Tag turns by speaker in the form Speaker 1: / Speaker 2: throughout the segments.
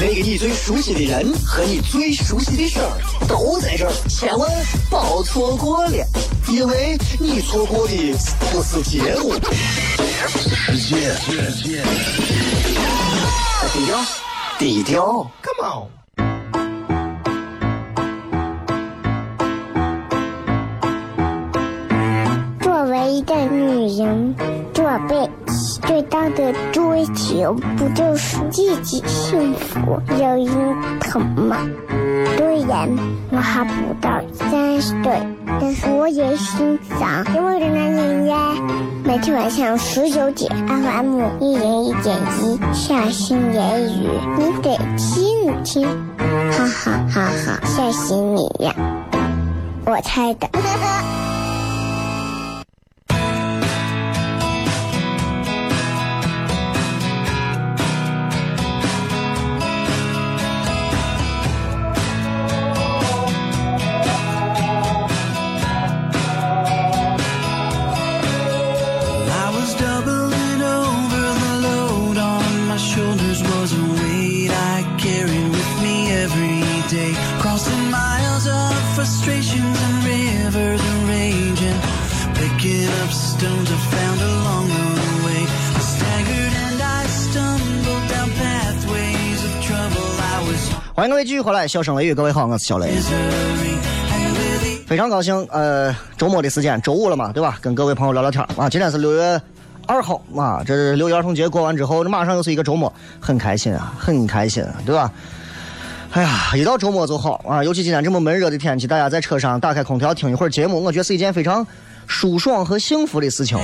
Speaker 1: 那个你最熟悉的人和你最熟悉的事儿都在这儿，千万别错过了，因为你错过的不是节目，
Speaker 2: 世界。
Speaker 1: 低调，低调，Come on。
Speaker 3: 作为一个女人，这辈子最大的追求不就是自己幸福、有人疼吗？虽然我还不到三十岁，但是我也心脏因为的人呀。每天晚上十九点，FM 一零一点一，下心言语，你得听听，哈哈哈哈，吓死你呀！我猜的。
Speaker 4: 欢迎各位继续回来，笑声雷雨，各位好，我是小雷，非常高兴。呃，周末的时间，周五了嘛，对吧？跟各位朋友聊聊天啊。今天是六月二号啊，这是六一儿童节过完之后，这马上又是一个周末，很开心啊，很开心啊，对吧？哎呀，一到周末就好啊，尤其今天这么闷热的天气，大家在车上打开空调听一会儿节目，我觉得是一件非常舒爽和幸福的事情。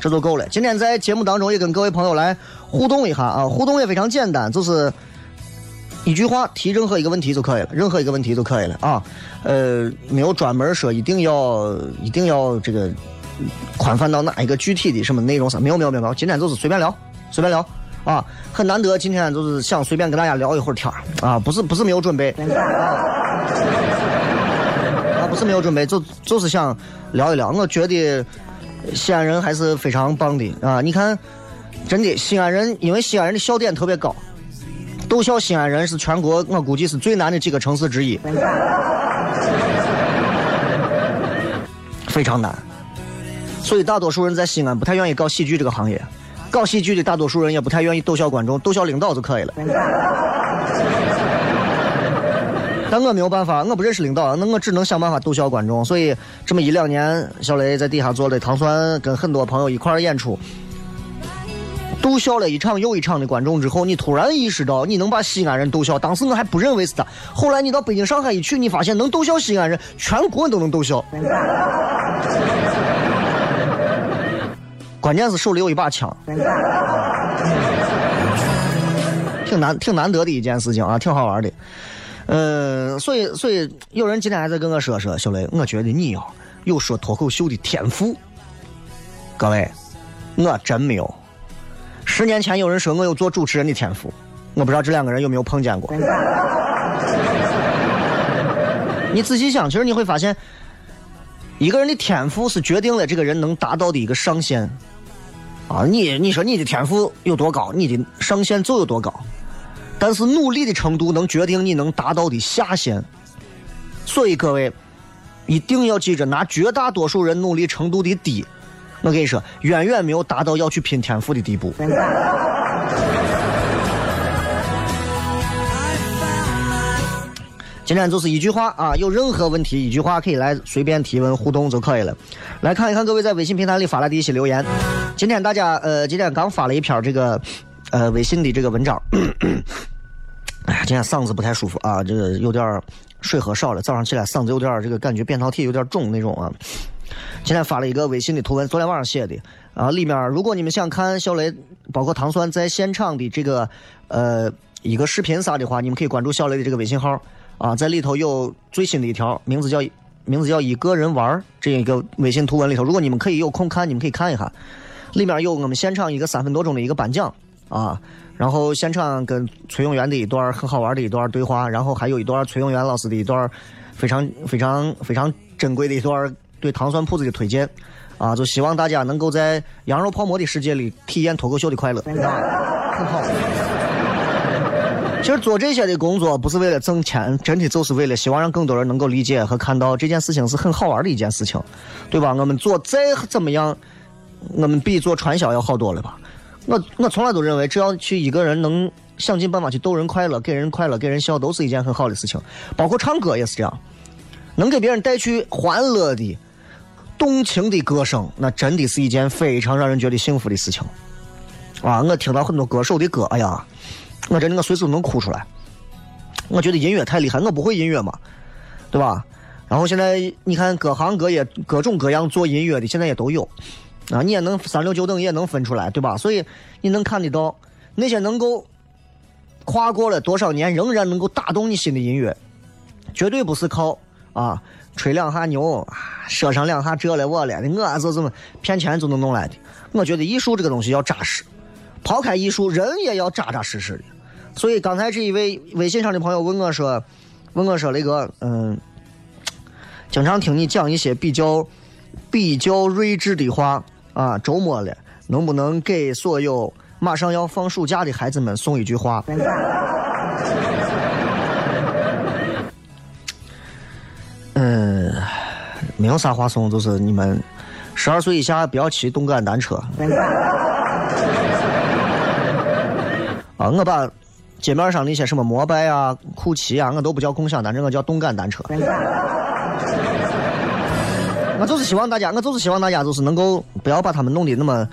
Speaker 4: 这就够了。今天在节目当中也跟各位朋友来互动一下啊，互动也非常简单，就是一句话提任何一个问题就可以了，任何一个问题就可以了啊。呃，没有专门说一定要一定要这个宽泛到哪一个具体的什么内容上，没有没有没有，今天就是随便聊，随便聊啊，很难得今天就是想随便跟大家聊一会儿天啊，不是不是没有准备啊，不是没有准备，就就是想聊一聊，我觉得西安人还是非常棒的啊，你看，真的西安人，因为西安人的笑点特别高。逗笑西安人是全国我估计是最难的几个城市之一，非常难。所以大多数人在西安不太愿意搞喜剧这个行业，搞喜剧的大多数人也不太愿意逗笑观众，逗笑领导就可以了。但我没有办法，我不认识领导，那我只能想办法逗笑观众。所以这么一两年，小雷在底下做的糖酸，跟很多朋友一块演出，逗笑了一场又一场的观众之后，你突然意识到你能把西安人逗笑。当时我还不认为是他，后来你到北京、上海一去，你发现能逗笑西安人，全国都能逗笑。关键是手里有一把枪，挺难挺难得的一件事情啊，挺好玩的。嗯，所以所以有人今天还在跟我说说，小雷，我觉得你呀有说脱口秀的天赋。各位，我真没有。十年前有人说我有做主持人的天赋，我不知道这两个人有没有碰见过。你仔细想，其实你会发现，一个人的天赋是决定了这个人能达到的一个上限。啊，你你说你的天赋有多高，你的上限就有多高。但是努力的程度能决定你能达到的下限。所以各位一定要记着，拿绝大多数人努力程度的低，我跟你说，远远没有达到要去拼天赋的地步。今天就是一句话啊，有任何问题，一句话可以来随便提问互动就可以了。来看一看各位在微信平台里发来的一些留言。今天大家呃，今天刚发了一篇这个呃微信的这个文章。哎呀，今天嗓子不太舒服啊，这个有点儿水喝少了，早上起来嗓子有点这个感觉扁桃体有点肿那种啊。今天发了一个微信的图文，昨天晚上写的。啊，里面如果你们想看小雷包括糖酸在现场的这个呃一个视频啥的话，你们可以关注小雷的这个微信号啊，在里头有最新的一条，名字叫名字叫“一个人玩”这一个微信图文里头，如果你们可以有空看，你们可以看一下，里面有我们现场一个三分多钟的一个颁奖啊，然后现场跟崔永元的一段很好玩的一段对话，然后还有一段崔永元老师的一段非常非常非常珍贵的一段对糖蒜铺子的推荐啊，就希望大家能够在羊肉泡馍的世界里体验脱口秀的快乐，很好。其实做这些的工作不是为了挣钱，真的就是为了希望让更多人能够理解和看到这件事情是很好玩的一件事情，对吧？我们做再怎么样，我们比做传销要好多了吧？我我从来都认为，只要去一个人能想尽办法去逗人快乐、给人快乐、给人笑，都是一件很好的事情。包括唱歌也是这样，能给别人带去欢乐的、动情的歌声，那真的是一件非常让人觉得幸福的事情。啊，我听到很多歌手的歌，哎呀。我真的我随时能哭出来。我觉得音乐太厉害，我不会音乐嘛，对吧？然后现在你看各行各业各种各样做音乐的现在也都有啊，你也能三六九等也能分出来，对吧？所以你能看得到那些能够跨过了多少年仍然能够打动你心的音乐，绝对不是靠啊吹两下牛啊说上两下这了我了我这怎么骗钱就能弄来的。我觉得艺术这个东西要扎实。抛开艺术，人也要扎扎实实的。所以刚才这一位微信上的朋友问我说：“问我说那个，嗯，经常听你讲一些比较比较睿智的话啊，周末了，能不能给所有马上要放暑假的孩子们送一句话？”嗯，没有啥话送，就是你们十二岁以下不要骑动感单车。啊，我把街面上那些什么摩拜啊、酷骑啊，我都不叫共享单车，我叫动感单车。我就是希望大家，我就是希望大家就是能够不要把他们弄得那么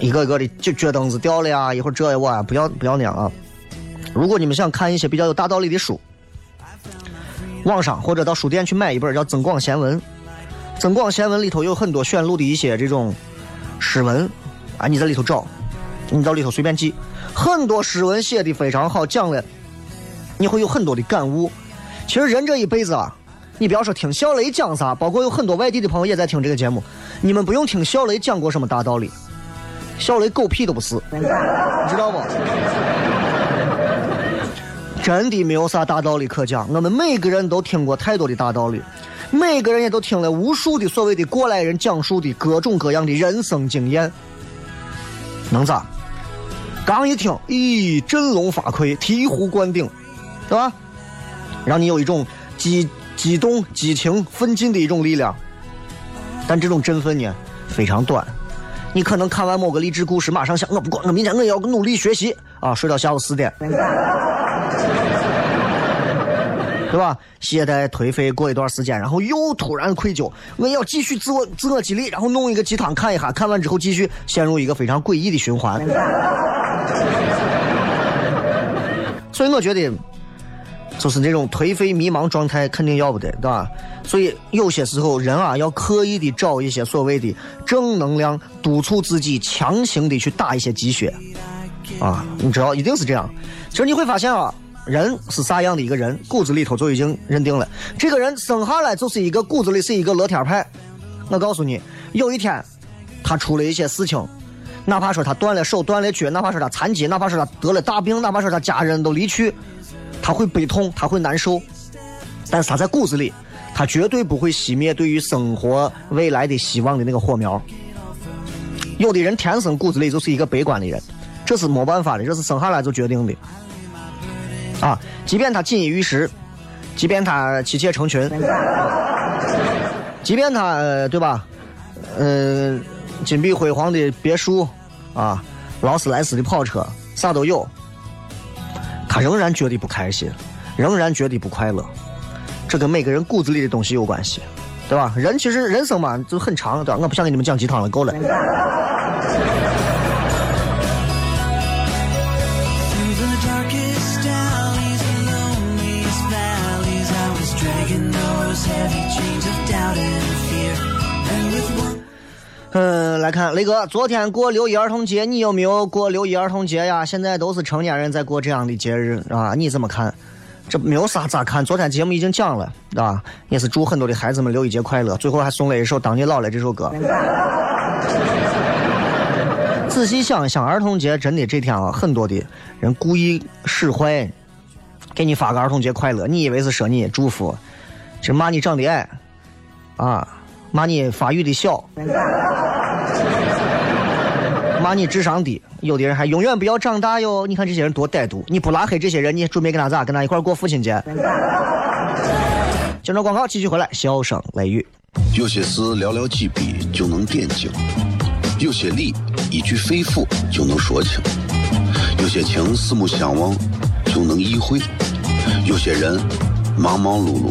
Speaker 4: 一个一个的就脚蹬子掉了呀，一会儿这我啊，不要不要那样啊。如果你们想看一些比较有大道理的书，网上或者到书店去买一本叫《增广贤文》，《增广贤文》里头有很多选录的一些这种诗文啊，你在里头找，你到里头随便记。很多诗文写的非常好，讲了，你会有很多的感悟。其实人这一辈子啊，你不要说听小雷讲啥，包括有很多外地的朋友也在听这个节目，你们不用听小雷讲过什么大道理，小雷狗屁都不是，你知道不？真的没有啥大道理可讲。我们每个人都听过太多的大道理，每个人也都听了无数的所谓的过来人讲述的各种各样的人生经验，能咋？刚一听，咦，振聋发聩，醍醐灌顶，对吧？让你有一种激激动、激情、奋进的一种力量。但这种振奋呢，非常短。你可能看完某个励志故事，马上想，我不管，我明天我要努力学习啊，睡到下午四点，对吧？懈怠颓废过一段时间，然后又突然愧疚，我要继续自我自我激励，然后弄一个鸡汤看一下，看完之后继续陷入一个非常诡异的循环。所以我觉得，就是那种颓废迷茫状态肯定要不得，对吧？所以有些时候人啊，要刻意的找一些所谓的正能量，督促自己强行的去打一些鸡血，啊，你知道一定是这样。其实你会发现啊，人是啥样的一个人，骨子里头就已经认定了，这个人生下来就是一个骨子里是一个乐天派。我告诉你，有一天他出了一些事情。哪怕说他断了手、断了脚，哪怕说他残疾，哪怕说他得了大病，哪怕说他家人都离去，他会悲痛，他会难受，但是他在骨子里，他绝对不会熄灭对于生活未来的希望的那个火苗。有的人天生骨子里就是一个悲观的人，这是没办法的，这是生下来就决定的。啊，即便他锦衣玉食，即便他妻妾成群，即便他对吧？嗯。金碧辉煌的别墅，啊，劳斯莱斯的跑车，啥都有。他仍然觉得不开心，仍然觉得不快乐。这跟每个人骨子里的东西有关系，对吧？人其实人生嘛就很长，对吧？我不想给你们讲鸡汤了，够了。嗯，来看雷哥，昨天过六一儿童节，你有没有过六一儿童节呀？现在都是成年人在过这样的节日啊，你怎么看？这没有啥咋看。昨天节目已经讲了，啊，也是祝很多的孩子们六一节快乐。最后还送了一首《当你老了》这首歌。仔细想一想，儿童节真的这天啊，很多的人故意使坏，给你发个儿童节快乐，你以为是说你祝福，这骂你长得矮，啊，骂你发育的小，骂你智商低，有的人还永远不要长大哟。你看这些人多歹毒！你不拉黑这些人，你准备跟他咋？跟他一块过父亲节？接着广告继续回来，笑声雷雨。
Speaker 2: 有些事寥寥几笔就能点睛，有些理一句肺腑就能说清，有些情四目相望就能意会，有些人忙忙碌碌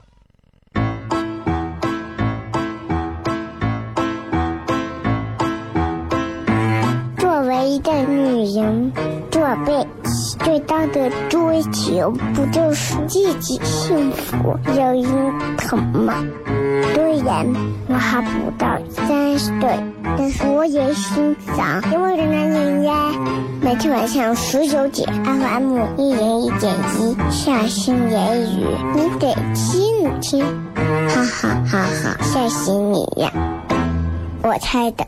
Speaker 3: 一个女人，做背最大的追求不就是自己幸福、有人疼吗？虽然我还不到三十岁，但是我也心脏因为的男人呀。每天晚上十九点，FM 一零一点一，下心言语，你得听听，哈哈哈哈，吓死你呀！我猜的。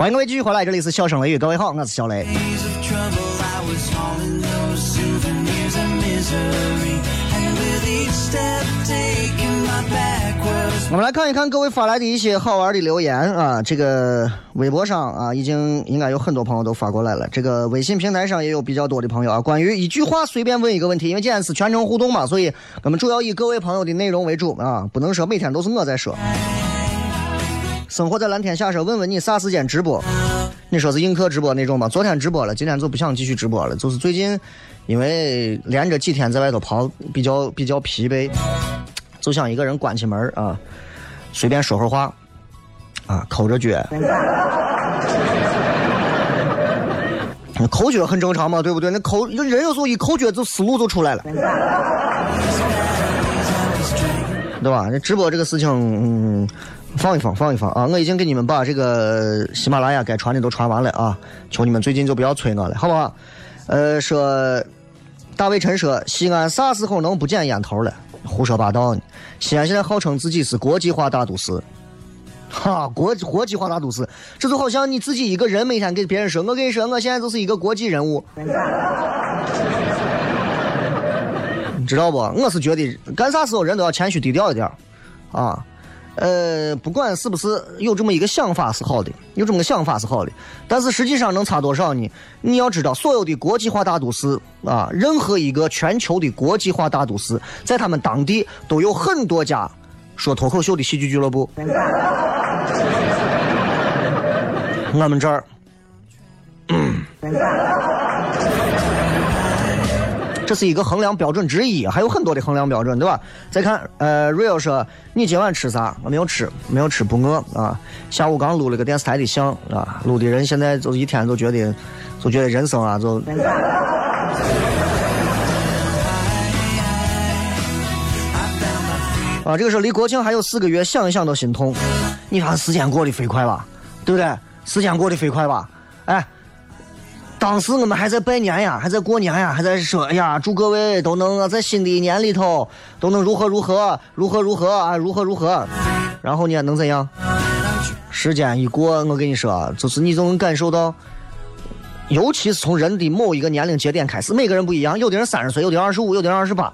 Speaker 4: 欢迎各位继续回来，这里是笑声雷雨，各位好，我是小雷。我们来看一看各位发来的一些好玩的留言啊，这个微博上啊，已经应该有很多朋友都发过来了。这个微信平台上也有比较多的朋友啊。关于一句话随便问一个问题，因为今天是全程互动嘛，所以我们主要以各位朋友的内容为主啊，不能说每天都是我在说。生活在蓝天下说，问问你啥时间直播？你说是映客直播那种吗？昨天直播了，今天就不想继续直播了。就是最近，因为连着几天在外头跑，比较比较疲惫，就想一个人关起门啊，随便说会话，啊，抠着脚。抠脚很正常嘛，对不对？那抠人有时候一抠脚就思路就出来了，对吧？那直播这个事情，嗯，放一放，放一放啊！我已经给你们把这个喜马拉雅该传的都传完了啊，求你们最近就不要催我了，好不好？呃，说大卫陈说，西安啥时候能不捡烟头了？胡说八道呢！西安现在号称自己是国际化大都市，哈，国国际化大都市，这就好像你自己一个人每天给别人说，我跟你说，我现在就是一个国际人物，你知道不？我是觉得干啥时候人都要谦虚低调一点啊。呃，不管是不是有这么一个想法是好的，有这么个想法是好的，但是实际上能差多少呢？你要知道，所有的国际化大都市啊，任何一个全球的国际化大都市，在他们当地都有很多家说脱口秀的戏剧俱乐部。我们这儿，这是一个衡量标准之一，还有很多的衡量标准，对吧？再看，呃，real 说你今晚吃啥？我没有吃，没有吃，不饿啊。下午刚录了个电视台的像啊，录的人现在就一天都觉得，就觉得人生啊，就啊，这个时候离国庆还有四个月，想一想都心痛。你看时间过得飞快吧，对不对？时间过得飞快吧，哎。当时我们还在拜年呀，还在过年呀，还在说，哎呀，祝各位都能在新的一年里头都能如何如何，如何如何啊，如何如何。然后呢，能怎样？时间一过，我跟你说，就是你就能感受到，尤其是从人的某一个年龄节点开始，每个人不一样，有的人三十岁，有的人二十五，有的人二十八。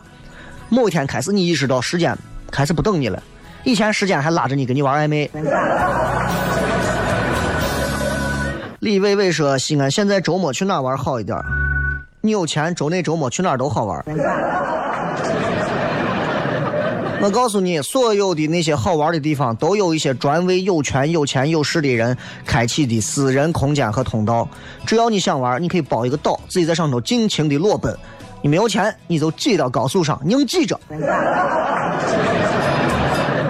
Speaker 4: 某一天开始，你意识到时间开始不等你了。以前时间还拉着你跟你玩暧昧。李伟伟说：“西安现在周末去哪玩好一点？你有钱，周内周末去哪儿都好玩。”我告诉你，所有的那些好玩的地方，都有一些专为有权有钱有势的人开启的私人空间和通道。只要你想玩，你可以包一个岛，自己在上头尽情的裸奔。你没有钱，你就挤到高速上，硬挤着。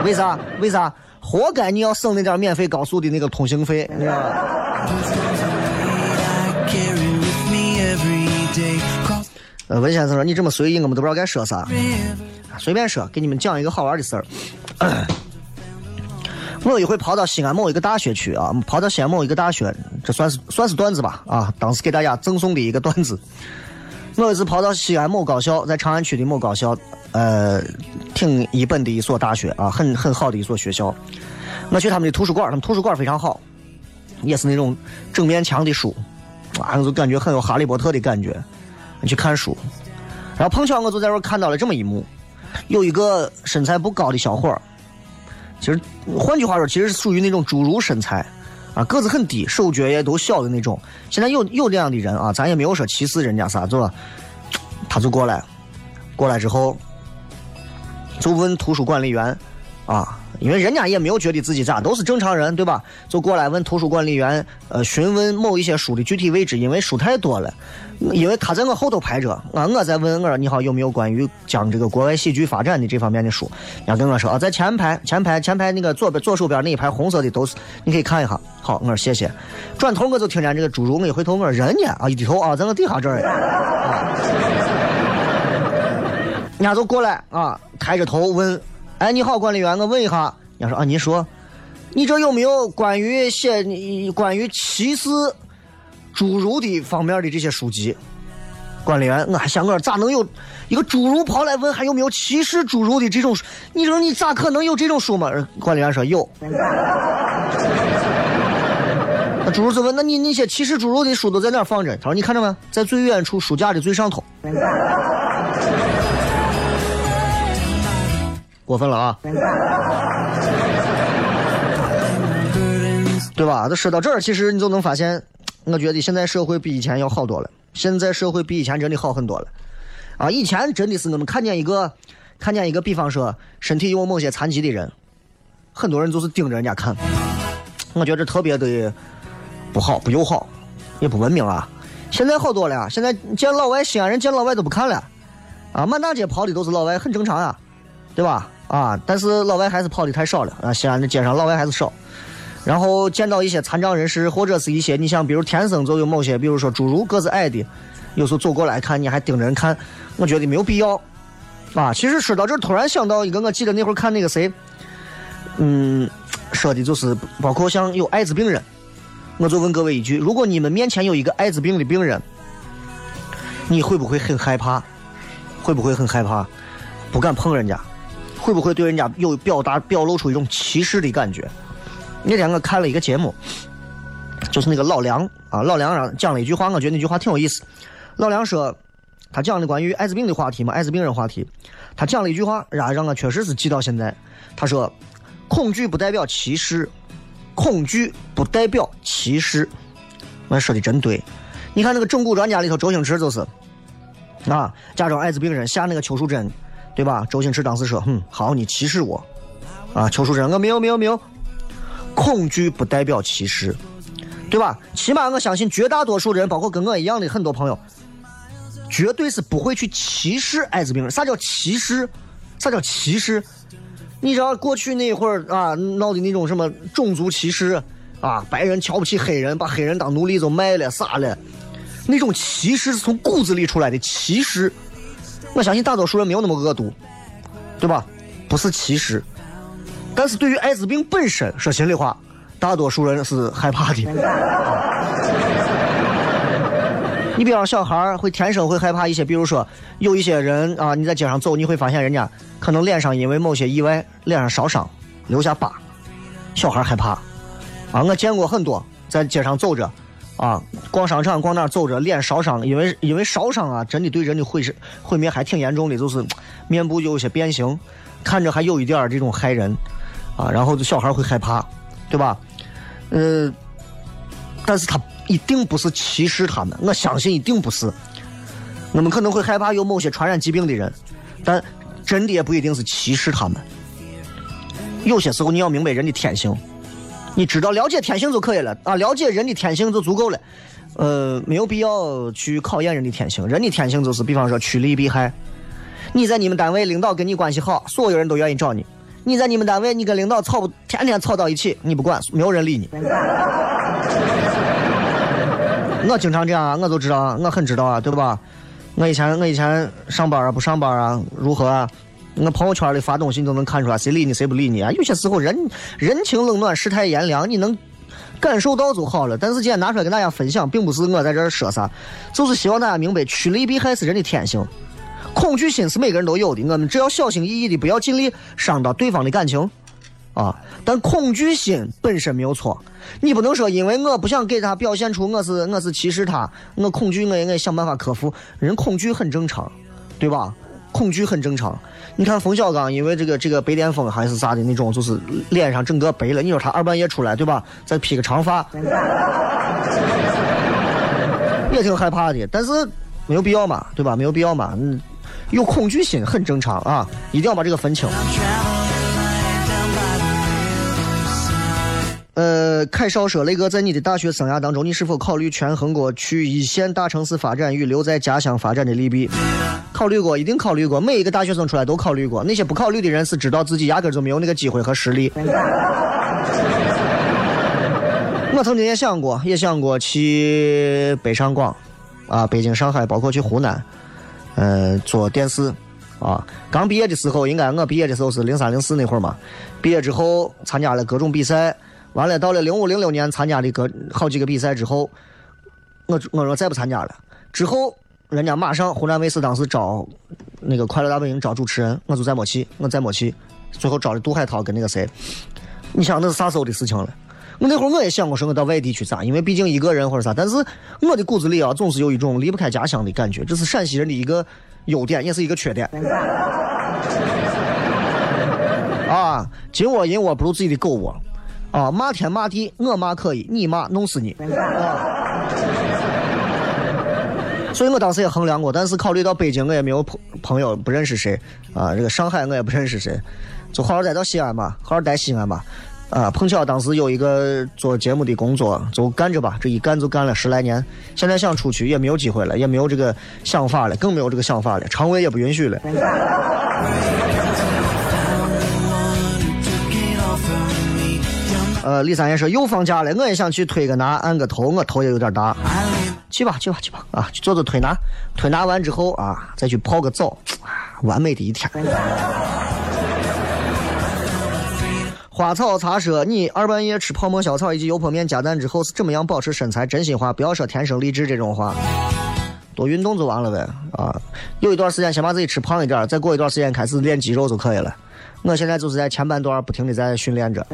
Speaker 4: 为啥？为啥？活该你要省那点免费高速的那个通行费，你知道吧？呃，文先生说你这么随意，我们都不知道该说啥。随便说，给你们讲一个好玩的事儿。我有一回跑到西安某一个大学去啊，跑到西安某一个大学，这算是算是段子吧啊，当时给大家赠送的一个段子。我有一次跑到西安某高校，在长安区的某高校，呃，挺一本的一所大学啊，很很好的一所学校。我去他们的图书馆，他们图书馆非常好，也是那种整面墙的书，啊，我就感觉很有哈利波特的感觉。去看书，然后碰巧我就在这看到了这么一幕。有一个身材不高的小伙儿，其实换句话说，其实是属于那种侏儒身材，啊，个子很低，手脚也都小的那种。现在有有这样的人啊，咱也没有说歧视人家啥，是吧？他就过来，过来之后就问图书管理员，啊，因为人家也没有觉得自己咋，都是正常人，对吧？就过来问图书管理员，呃，询问某一些书的具体位置，因为书太多了。因为他在我后头排着，啊，我在问我说你好有没有关于讲这个国外喜剧发展的这方面的书？人家跟我说啊，在前排前排前排那个左边左手边那一排红色的都是，你可以看一下。好，我说谢谢。转头我就听见这个侏儒，我一回头我说人呢？啊，一低头啊，在我底下这儿。人家就过来啊，抬着头问，哎，你好，管理员，我问一下。人家说啊，你说，你这有没有关于写关于歧视？侏儒的方面的这些书籍，管理员，我还想我咋能有一个侏儒跑来问还有没有歧视侏儒的这种书？你说你咋可能有这种书嘛？管理员说有。那侏儒就问：那你那些歧视侏儒的书都在哪放着？他说：你看着没？在最远处书架的最上头。过分了啊！对吧？都说到这儿，其实你就能发现。我觉得现在社会比以前要好多了，现在社会比以前真的好很多了，啊，以前真的是我们看见一个，看见一个，比方说身体有某些残疾的人，很多人就是盯着人家看，我觉得特别的不好，不友好，也不文明啊。现在好多了，现在见老外，西安人见老外都不看了，啊，满大街跑的都是老外，很正常啊，对吧？啊，但是老外还是跑的太少了啊，西安的街上老外还是少。然后见到一些残障人士，或者是一些你想，比如天生就有某些，比如说侏儒个子矮的，有时候走过来看你还盯着人看，我觉得没有必要，啊，其实说到这，突然想到一个，我记得那会儿看那个谁，嗯，说的就是包括像有艾滋病人，我就问各位一句：如果你们面前有一个艾滋病的病人，你会不会很害怕？会不会很害怕？不敢碰人家？会不会对人家有表达表露出一种歧视的感觉？那天我看了一个节目，就是那个老梁啊，老梁让讲了一句话，我觉得那句话挺有意思。老梁说，他讲的关于艾滋病的话题嘛，艾滋病人话题，他讲了一句话，让让我确实是记到现在。他说，恐惧不代表歧视，恐惧不代表歧视。我说的真对。你看那个整蛊专家里头，周星驰就是啊，假装艾滋病人下那个邱淑贞，对吧？周星驰当时说，哼，好，你歧视我啊，邱淑贞，我没有，没有，没有。恐惧不代表歧视，对吧？起码我相信绝大多数人，包括跟我一样的很多朋友，绝对是不会去歧视艾滋病人。啥叫歧视？啥叫歧视？你知道过去那会儿啊，闹的那种什么种族歧视啊，白人瞧不起黑人，把黑人当奴隶就卖了啥了？那种歧视是从骨子里出来的歧视。我相信大多数人没有那么恶毒，对吧？不是歧视。但是对于艾滋病本身，说心里话，大多数人是害怕的。你比方小孩会天生会害怕一些，比如说有一些人啊，你在街上走，你会发现人家可能脸上因为某些意外脸上烧伤，留下疤，小孩害怕。啊，我见过很多在街上走着，啊，逛商场逛哪走着，脸烧伤，因为因为烧伤啊，真的对人的毁毁灭还挺严重的，就是面部有些变形，看着还有一点儿这种害人啊，然后这小孩会害怕，对吧？呃，但是他一定不是歧视他们，我相信一定不是。我们可能会害怕有某些传染疾病的人，但真的也不一定是歧视他们。有些时候你要明白人的天性，你知道了解天性就可以了啊，了解人的天性就足够了。呃，没有必要去考验人的天性。人的天性就是，比方说趋利避害。你在你们单位领导跟你关系好，所有人都愿意找你；你在你们单位，你跟领导吵不天天吵到一起，你不管，没有人理你。我经常这样啊，我就知道啊，我很知道啊，对吧？我以前我以前上班啊，不上班啊，如何啊？我朋友圈里发东西，你都能看出来谁理你，谁不理你啊？有些时候人人情冷暖，世态炎凉，你能感受到就好了。但是今天拿出来跟大家分享，并不是我在这儿说啥，就是希望大家明白，趋利避害是人的天性，恐惧心是每个人都有的。我们只要小心翼翼的，不要尽力伤到对方的感情。啊！但恐惧心本身没有错，你不能说因为我不想给他表现出我是我是歧视他，我恐惧我应该想办法克服。人恐惧很正常，对吧？恐惧很正常。你看冯小刚因为这个这个白癜风还是啥的那种，就是脸上整个白了。你说他二半夜出来，对吧？再披个长发，也挺害怕的。但是没有必要嘛，对吧？没有必要嘛。嗯，有恐惧心很正常啊，一定要把这个分清。呃，凯少说：“雷哥，在你的大学生涯当中，你是否考虑权衡过去一线大城市发展与留在家乡发展的利弊？考虑过，一定考虑过。每一个大学生出来都考虑过。那些不考虑的人是知道自己压根就没有那个机会和实力。我曾经也想过，也想过去北上广，啊，北京、上海，包括去湖南，嗯，做电视。啊，刚毕业的时候，应该我毕业的时候是零三零四那会儿嘛。毕业之后参加了各种比赛。”完了，到了零五零六年参加的个好几个比赛之后，我我说再不参加了。之后人家马上湖南卫视当时招那个《快乐大本营》招主持人，我就再没去，我再没去。最后招的杜海涛跟那个谁，你想那是啥时候的事情了？我那会儿我也想过说我到外地去咋，因为毕竟一个人或者啥。但是我的骨子里啊，总是有一种离不开家乡的感觉，这是陕西人的一个优点，也是一个缺点。啊，金窝银窝不如自己的狗窝。啊，骂天骂地，我骂可以，你骂弄死你。啊！所以我当时也衡量过，但是考虑到北京我也没有朋朋友，不认识谁啊。这个上海我也不认识谁，就好好待到西安吧，好好待西安吧。啊，碰巧当时有一个做节目的工作，就干着吧。这一干就干了十来年，现在想出去也没有机会了，也没有这个想法了，更没有这个想法了，肠胃也不允许了。呃，李三爷说又放假了，我也想去推个拿，按个头，我头也有点大。去吧，去吧，去吧，啊，去做做推拿，推拿完之后啊，再去泡个澡，完美的一天。花草茶说，你二半夜吃泡沫小草以及油泼面加蛋之后是怎么样保持身材？真心话，不要说天生丽质这种话，多运动就完了呗。啊，有一段时间先把自己吃胖一点，再过一段时间开始练肌肉就可以了。我现在就是在前半段不停的在训练着。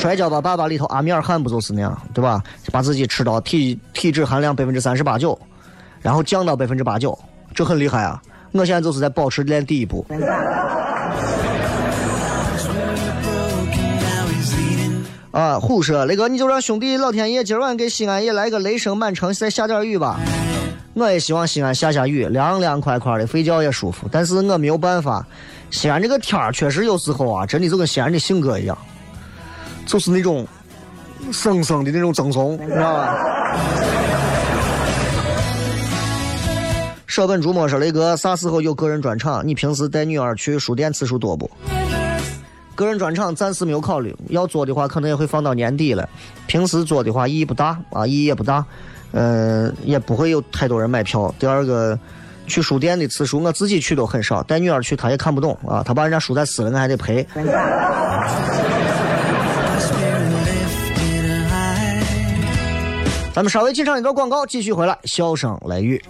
Speaker 4: 摔跤吧，爸爸里头阿米尔汗不就是那样，对吧？把自己吃到体体脂含量百分之三十八九，然后降到百分之八九，这很厉害啊！我现在就是在保持练第一步。啊，虎说雷哥，你就让兄弟老天爷今晚给西安也来个雷声满城，再下点雨吧。我也希望西安下下雨，凉凉快快的，睡觉也舒服。但是我没有办法。西安这个天儿确实有时候啊，真的就跟西安的性格一样，就是那种生生的那种赠送，知道吧？舍本逐末说雷哥，啥时候有个人专场？你平时带女儿去书店次数多不？个人专场暂时没有考虑，要做的话可能也会放到年底了。平时做的话意义不大啊，意义也不大，嗯，也不会有太多人买票。第二个。去书店的次数，我自己去都很少。带女儿去，她也看不懂啊。她把人家书再撕了，我还得赔。咱们稍微进上一段广告，继续回来。笑声雷雨。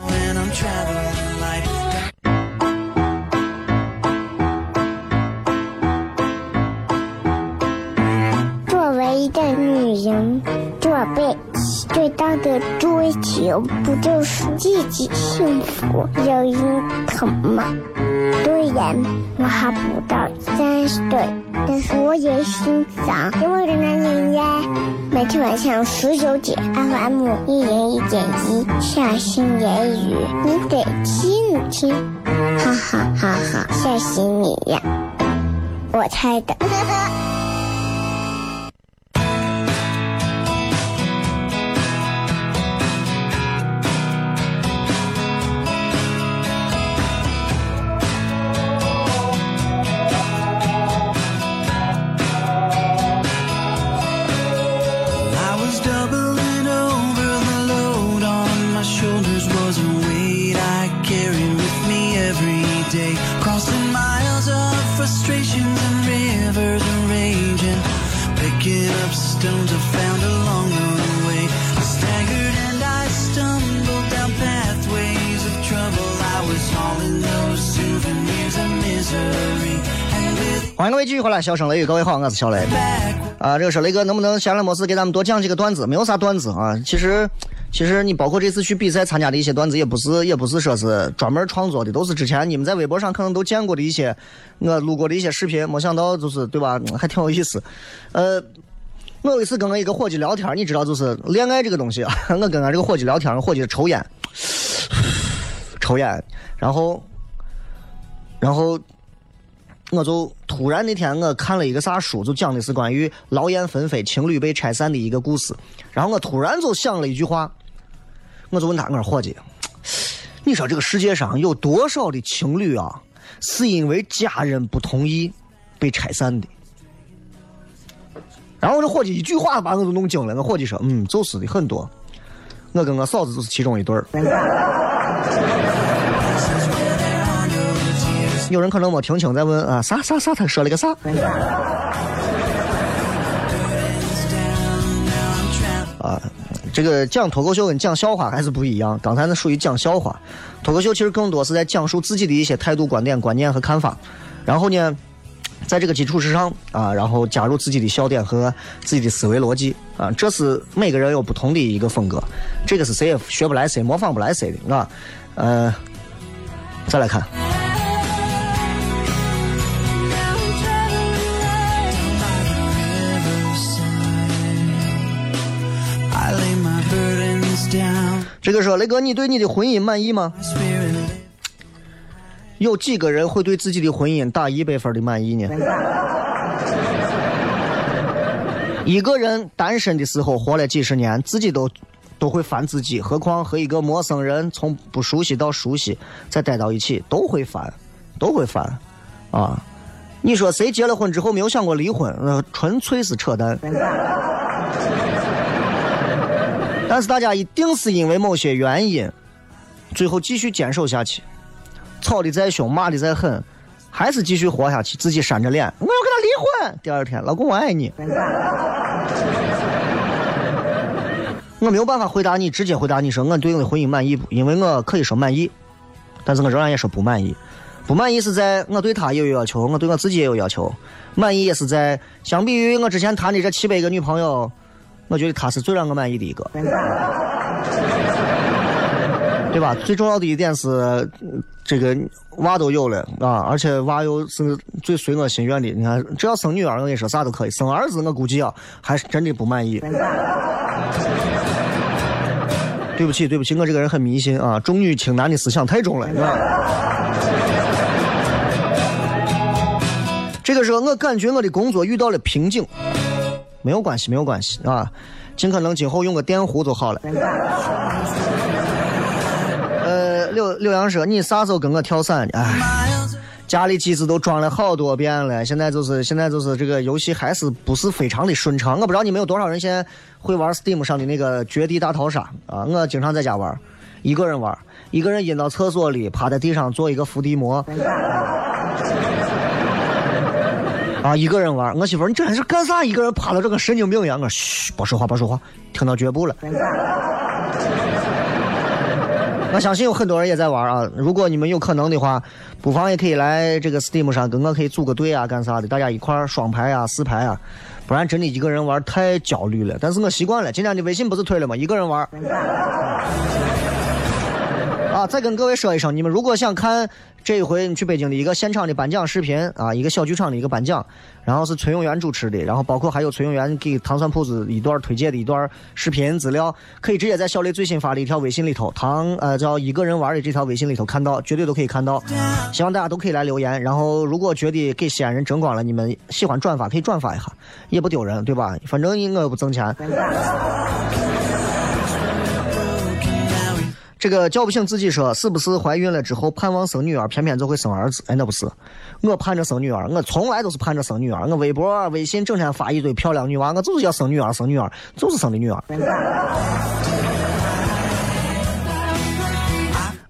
Speaker 3: 一个女人。最大的追求不就是自己幸福、有人疼吗？虽然我还不到三十岁，但是我也心脏因为的男人呀。每天晚上十九点，FM 一零一点一，下心言语，你得听听，哈哈哈哈，吓死你呀！我猜的。
Speaker 4: 欢迎各位继续回来，小声雷雨，各位好，我是小雷。啊，这个是雷哥，能不能闲来没事给咱们多讲几个段子？没有啥段子啊，其实其实你包括这次去比赛参加的一些段子，也不是也不是说是专门创作的，都是之前你们在微博上可能都见过的一些我录过的一些视频，没想到就是对吧，还挺有意思。呃，我有一次跟我一个伙计聊天，你知道就是恋爱这个东西啊，我跟俺这个伙计聊天，我伙计抽烟，抽烟，然后然后。我就突然那天我看了一个啥书，就讲的是关于劳燕分飞、情侣被拆散的一个故事。然后我突然就想了一句话，我就问他：“我说伙计，你说这个世界上有多少的情侣啊，是因为家人不同意被拆散的？”然后这伙计一句话把我都弄惊了。我伙计说：“嗯，就是的，很多。我跟我嫂子就是其中一对儿。”有人可能没听清，在问啊啥啥啥，他说了个啥？啊，这个讲脱口秀跟讲笑话还是不一样。刚才那属于讲笑话，脱口秀其实更多是在讲述自己的一些态度、观点、观念和看法。然后呢，在这个基础之上啊，然后加入自己的笑点和自己的思维逻辑啊，这是每个人有不同的一个风格。这个是谁也学不来谁，模仿不来谁的，啊。呃，再来看。说雷哥，你对你的婚姻满意吗？有几个人会对自己的婚姻打一百分的满意呢？一个人单身的时候活了几十年，自己都都会烦自己，何况和一个陌生人从不熟悉到熟悉再待到一起，都会烦，都会烦，啊！你说谁结了婚之后没有想过离婚？那纯粹是扯淡。但是大家一定是因为某些原因，最后继续坚守下去。吵得再凶，骂的再狠，还是继续活下去，自己扇着脸，我要跟他离婚。第二天，老公我爱你。我没有办法回答你，直接回答你说我对我的婚姻满意不？因为我可以说满意，但是我仍然也说不满意。不满意是在我对他也有要求，我对我自己也有要求。满意也是在相比于我之前谈的这七百个女朋友，我觉得他是最让我满意的一个。对吧？最重要的一点是，嗯这个娃都有了啊，而且娃又是最随我心愿的。你看，只要生女儿，我跟你说啥都可以；生儿子，我估计啊，还是真的不满意。对不起，对不起，我这个人很迷信啊，重女轻男的思想太重了？这个时候，我感觉我的工作遇到了瓶颈，没有关系，没有关系啊，尽可能今后用个电壶就好了。呃，柳柳阳说：“你啥时候跟我跳伞呢？哎，家里机子都装了好多遍了，现在就是现在就是这个游戏还是不是非常的顺畅。我不知道你们有多少人现在会玩 Steam 上的那个《绝地大逃杀》啊？我经常在家玩，一个人玩，一个人阴到厕所里，趴在地上做一个伏地魔。”啊，一个人玩，我媳妇，你这还是干啥？一个人趴到这跟神经病一样。我嘘，别说话，别说话，听到脚步了。我相信有很多人也在玩啊。如果你们有可能的话，不妨也可以来这个 Steam 上跟我可以组个队啊，干啥的？大家一块双排啊、四排啊，不然真的一个人玩太焦虑了。但是我习惯了，今天的微信不是推了吗？一个人玩。啊，再跟各位说一声，你们如果想看这一回你去北京的一个现场的颁奖视频啊，一个小剧场的一个颁奖，然后是崔永元主持的，然后包括还有崔永元给糖蒜铺子一段推荐的一段视频资料，可以直接在小雷最新发的一条微信里头，糖呃叫一个人玩的这条微信里头看到，绝对都可以看到。希望大家都可以来留言，然后如果觉得给西安人争光了，你们喜欢转发可以转发一下，也不丢人，对吧？反正我又不挣钱。这个叫不醒自己说，是不是怀孕了之后盼望生女儿，偏偏就会生儿子？哎，那不是，我盼着生女儿，我从来都是盼着生女儿。我微博、微信整天发一堆漂亮女娃，我就是要生女儿，生女儿，就是生的女儿。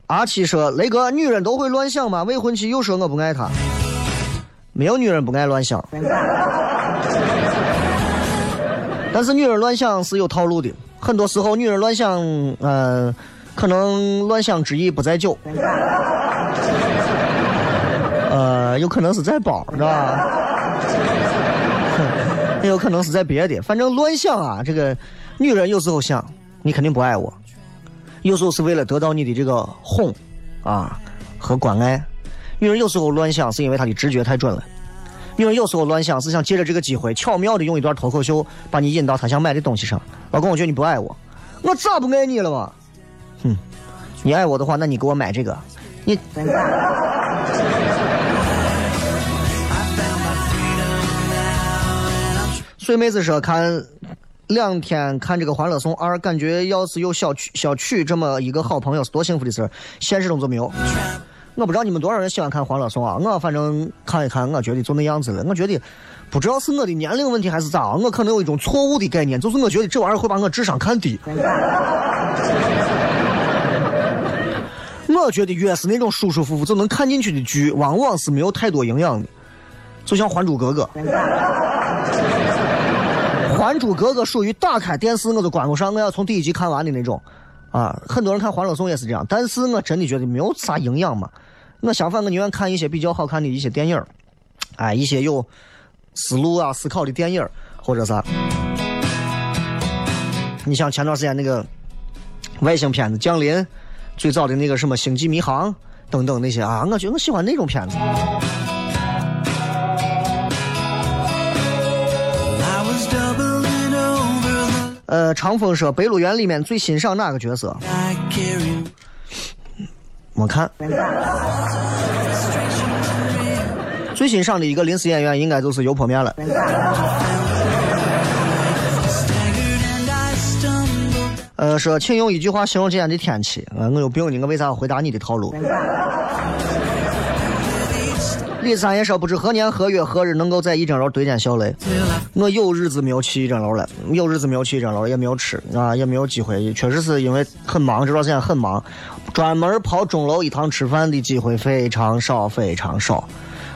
Speaker 4: 阿七说：“雷哥，女人都会乱想吗？未婚妻又说我不爱她，没有女人不爱乱想，但是女人乱想是有套路的，很多时候女人乱想，嗯。”可能乱想之意不在酒，呃，有可能是在包，是吧？也 有可能是在别的，反正乱想啊。这个女人有时候想，你肯定不爱我，有时候是为了得到你的这个哄啊和关爱。女人有时候乱想，是因为她的直觉太准了。女人有时候乱想，是想借着这个机会，巧妙的用一段脱口秀把你引到她想买的东西上。老公，我觉得你不爱我，我咋不爱你了嘛？哼，你爱我的话，那你给我买这个。你，水妹子说看两天看这个《欢乐颂二》，感觉要是有小曲小曲这么一个好朋友是多幸福的事儿。现实中就没有。我不知道你们多少人喜欢看《欢乐颂》啊？我反正看一看，我觉得就那样子了。我觉得不知道是我的年龄问题还是咋，我可能有一种错误的概念，就是我觉得这玩意儿会把我智商看低。我觉得越是那种舒舒服服就能看进去的剧，往往是没有太多营养的。就像《还珠格格》，《还珠格格》属于打开电视我就关不上，我要从第一集看完的那种。啊，很多人看《欢乐颂》也是这样，但是我真的觉得没有啥营养嘛。我相反，我宁愿看一些比较好看的一些电影哎，一些有思路啊、思考的电影或者啥。你像前段时间那个外星片子《降临》。最早的那个什么《星际迷航》等等那些啊，我觉得我喜欢那种片子。呃，长风说《白鹿原》里面最欣赏哪个角色？没看。最欣赏的一个临时演员应该就是油泼面了。呃，说，请用一句话形容今天的天气。呃，我有病呢，我为啥要回答你的套路？李三爷说，不知何年何月何日能够在一整楼对见小雷。我有日子没有去一整楼了，有日子没有去一整楼，也没有吃啊，也没有机会。确实是因为很忙，这段时间很忙，专门跑钟楼一趟吃饭的机会非常少，非常少。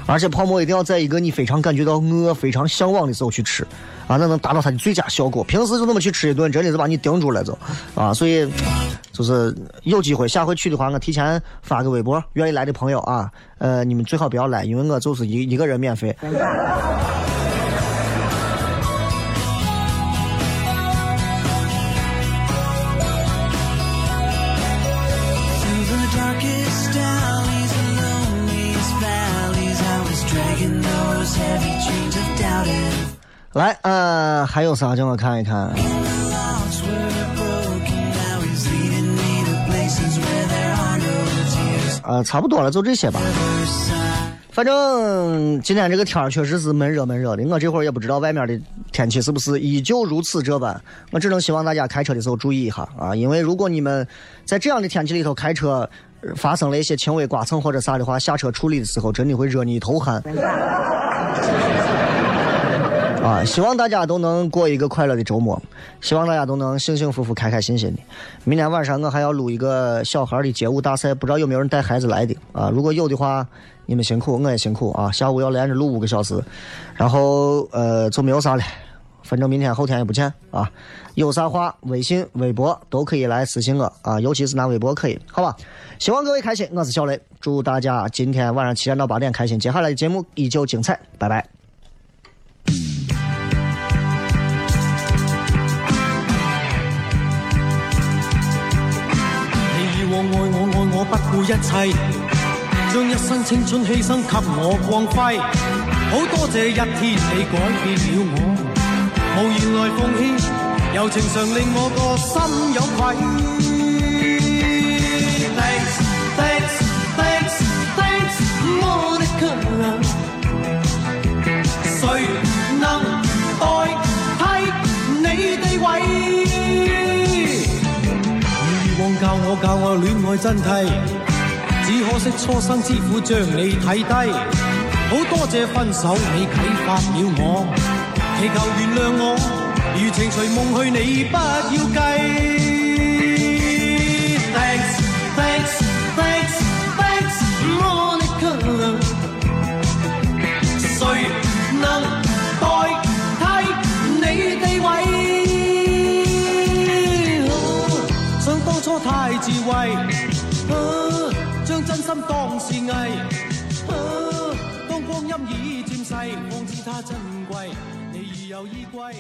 Speaker 4: 而且泡馍一定要在一个你非常感觉到饿、非常向往的时候去吃。啊，那能达到它的最佳效果。平时就那么去吃一顿，真的是把你顶住了，就啊，所以就是有机会下回去的话，我提前发个微博，愿意来的朋友啊，呃，你们最好不要来，因为我就是一一个人免费。来，呃，还有啥？叫我看一看。呃，差不多了，就这些吧。反正今天这个天儿确实是闷热闷热的，我这会儿也不知道外面的天气是不是依旧如此这般。我只能希望大家开车的时候注意一下啊，因为如果你们在这样的天气里头开车，发生了一些轻微刮蹭或者啥的话，下车处理的时候真的会热你一头汗。啊，希望大家都能过一个快乐的周末，希望大家都能幸幸福福、开开心心的。明天晚上我还要录一个小孩的街舞大赛，不知道有没有人带孩子来的啊？如果有的话，你们辛苦，我也辛苦啊！下午要连着录五个小时，然后呃就没有啥了，反正明天后天也不见啊。有啥话，微信、微博都可以来私信我啊，尤其是拿微博可以，好吧？希望各位开心，我是小雷，祝大家今天晚上七点到八点开心。接下来的节目依旧精彩，拜拜。
Speaker 5: 爱我爱我不顾一切，将一生青春牺牲给我光辉。好多谢一天你改变了我，无言来奉献，柔情常令我个心有愧。教我恋爱真谛，只可惜初生之虎将你睇低。好多谢分手你启发了我，祈求原谅我，如情随梦去你不要计。它珍贵，你已有衣柜。